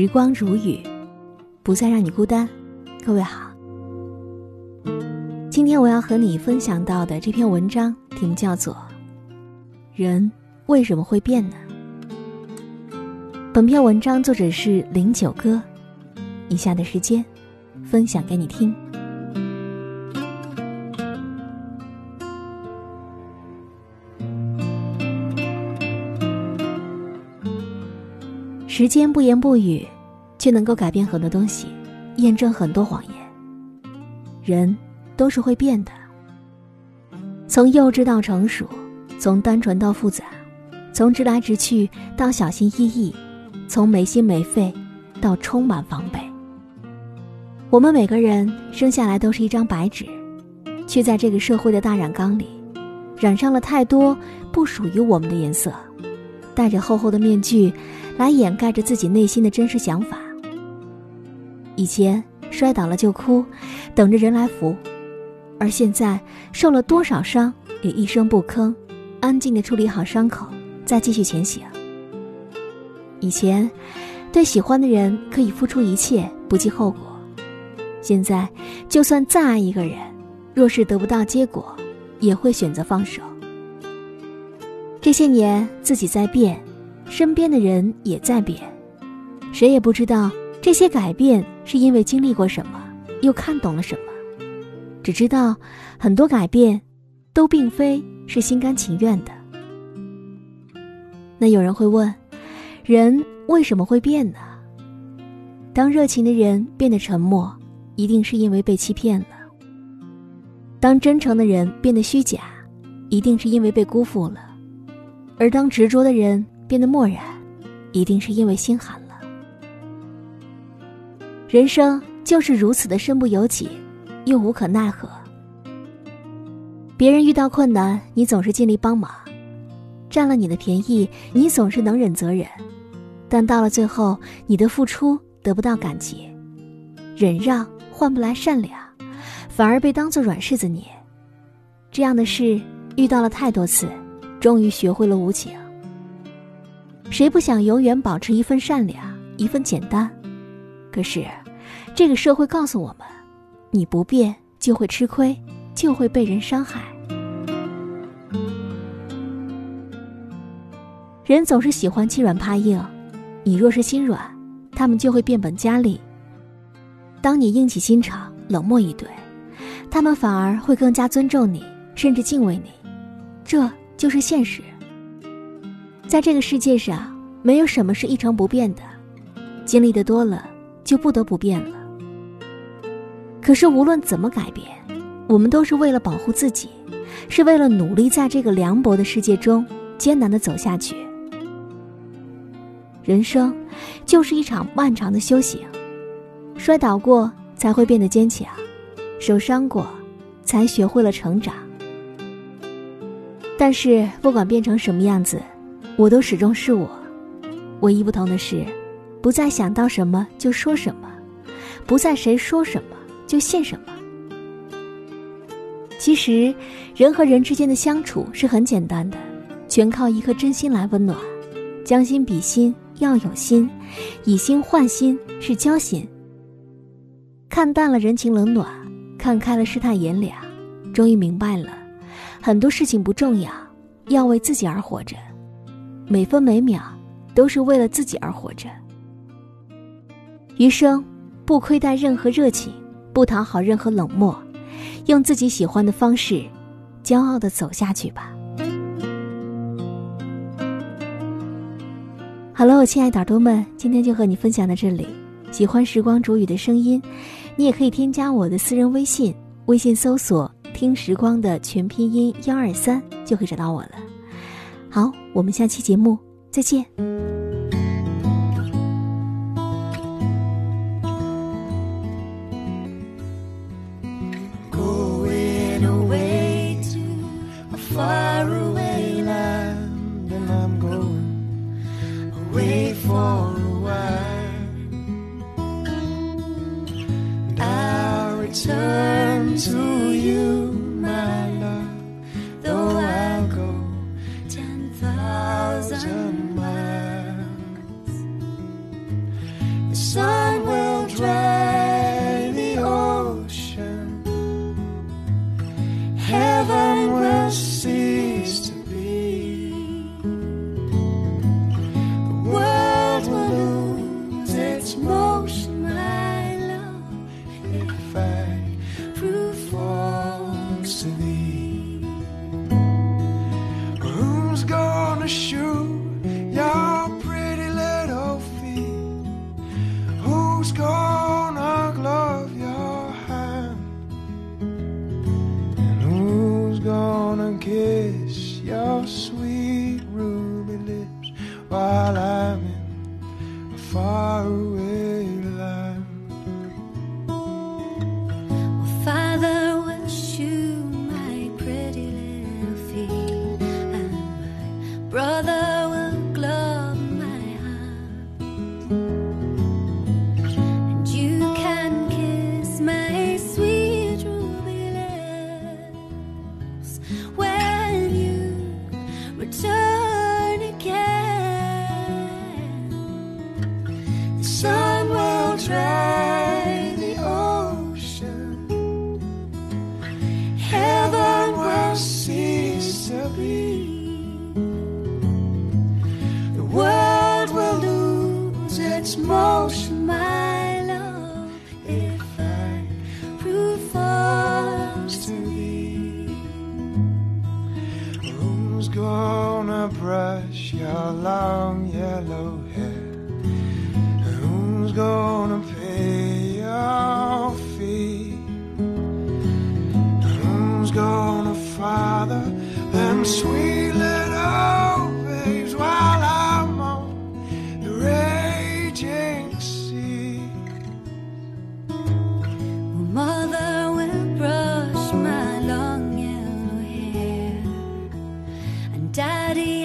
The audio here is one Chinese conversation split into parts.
时光如雨，不再让你孤单。各位好，今天我要和你分享到的这篇文章题目叫做《人为什么会变呢》。本篇文章作者是零九哥，以下的时间分享给你听。时间不言不语，却能够改变很多东西，验证很多谎言。人都是会变的，从幼稚到成熟，从单纯到复杂，从直来直去到小心翼翼，从没心没肺到充满防备。我们每个人生下来都是一张白纸，却在这个社会的大染缸里，染上了太多不属于我们的颜色，戴着厚厚的面具。来掩盖着自己内心的真实想法。以前摔倒了就哭，等着人来扶；而现在受了多少伤也一声不吭，安静的处理好伤口，再继续前行。以前对喜欢的人可以付出一切不计后果，现在就算再爱一个人，若是得不到结果，也会选择放手。这些年自己在变。身边的人也在变，谁也不知道这些改变是因为经历过什么，又看懂了什么。只知道很多改变，都并非是心甘情愿的。那有人会问：人为什么会变呢？当热情的人变得沉默，一定是因为被欺骗了；当真诚的人变得虚假，一定是因为被辜负了；而当执着的人，变得漠然，一定是因为心寒了。人生就是如此的身不由己，又无可奈何。别人遇到困难，你总是尽力帮忙；占了你的便宜，你总是能忍则忍。但到了最后，你的付出得不到感激，忍让换不来善良，反而被当做软柿子捏。这样的事遇到了太多次，终于学会了无情。谁不想永远保持一份善良，一份简单？可是，这个社会告诉我们，你不变就会吃亏，就会被人伤害。人总是喜欢欺软怕硬，你若是心软，他们就会变本加厉。当你硬起心肠，冷漠以对，他们反而会更加尊重你，甚至敬畏你。这就是现实。在这个世界上，没有什么是一成不变的，经历的多了，就不得不变了。可是无论怎么改变，我们都是为了保护自己，是为了努力在这个凉薄的世界中艰难的走下去。人生就是一场漫长的修行，摔倒过才会变得坚强，受伤过才学会了成长。但是不管变成什么样子。我都始终是我，唯一不同的是，不再想到什么就说什么，不再谁说什么就信什么。其实，人和人之间的相处是很简单的，全靠一颗真心来温暖。将心比心要有心，以心换心是交心。看淡了人情冷暖，看开了世态炎凉，终于明白了，很多事情不重要，要为自己而活着。每分每秒都是为了自己而活着，余生不亏待任何热情，不讨好任何冷漠，用自己喜欢的方式，骄傲的走下去吧。好了，我亲爱的耳朵们，今天就和你分享到这里。喜欢时光煮雨的声音，你也可以添加我的私人微信，微信搜索“听时光的全拼音幺二三就可以找到我了。好我们下期节目再见。to sweet little waves, while I'm on the raging sea. Oh, well, mother will brush my long yellow hair, and daddy.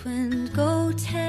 twin go tell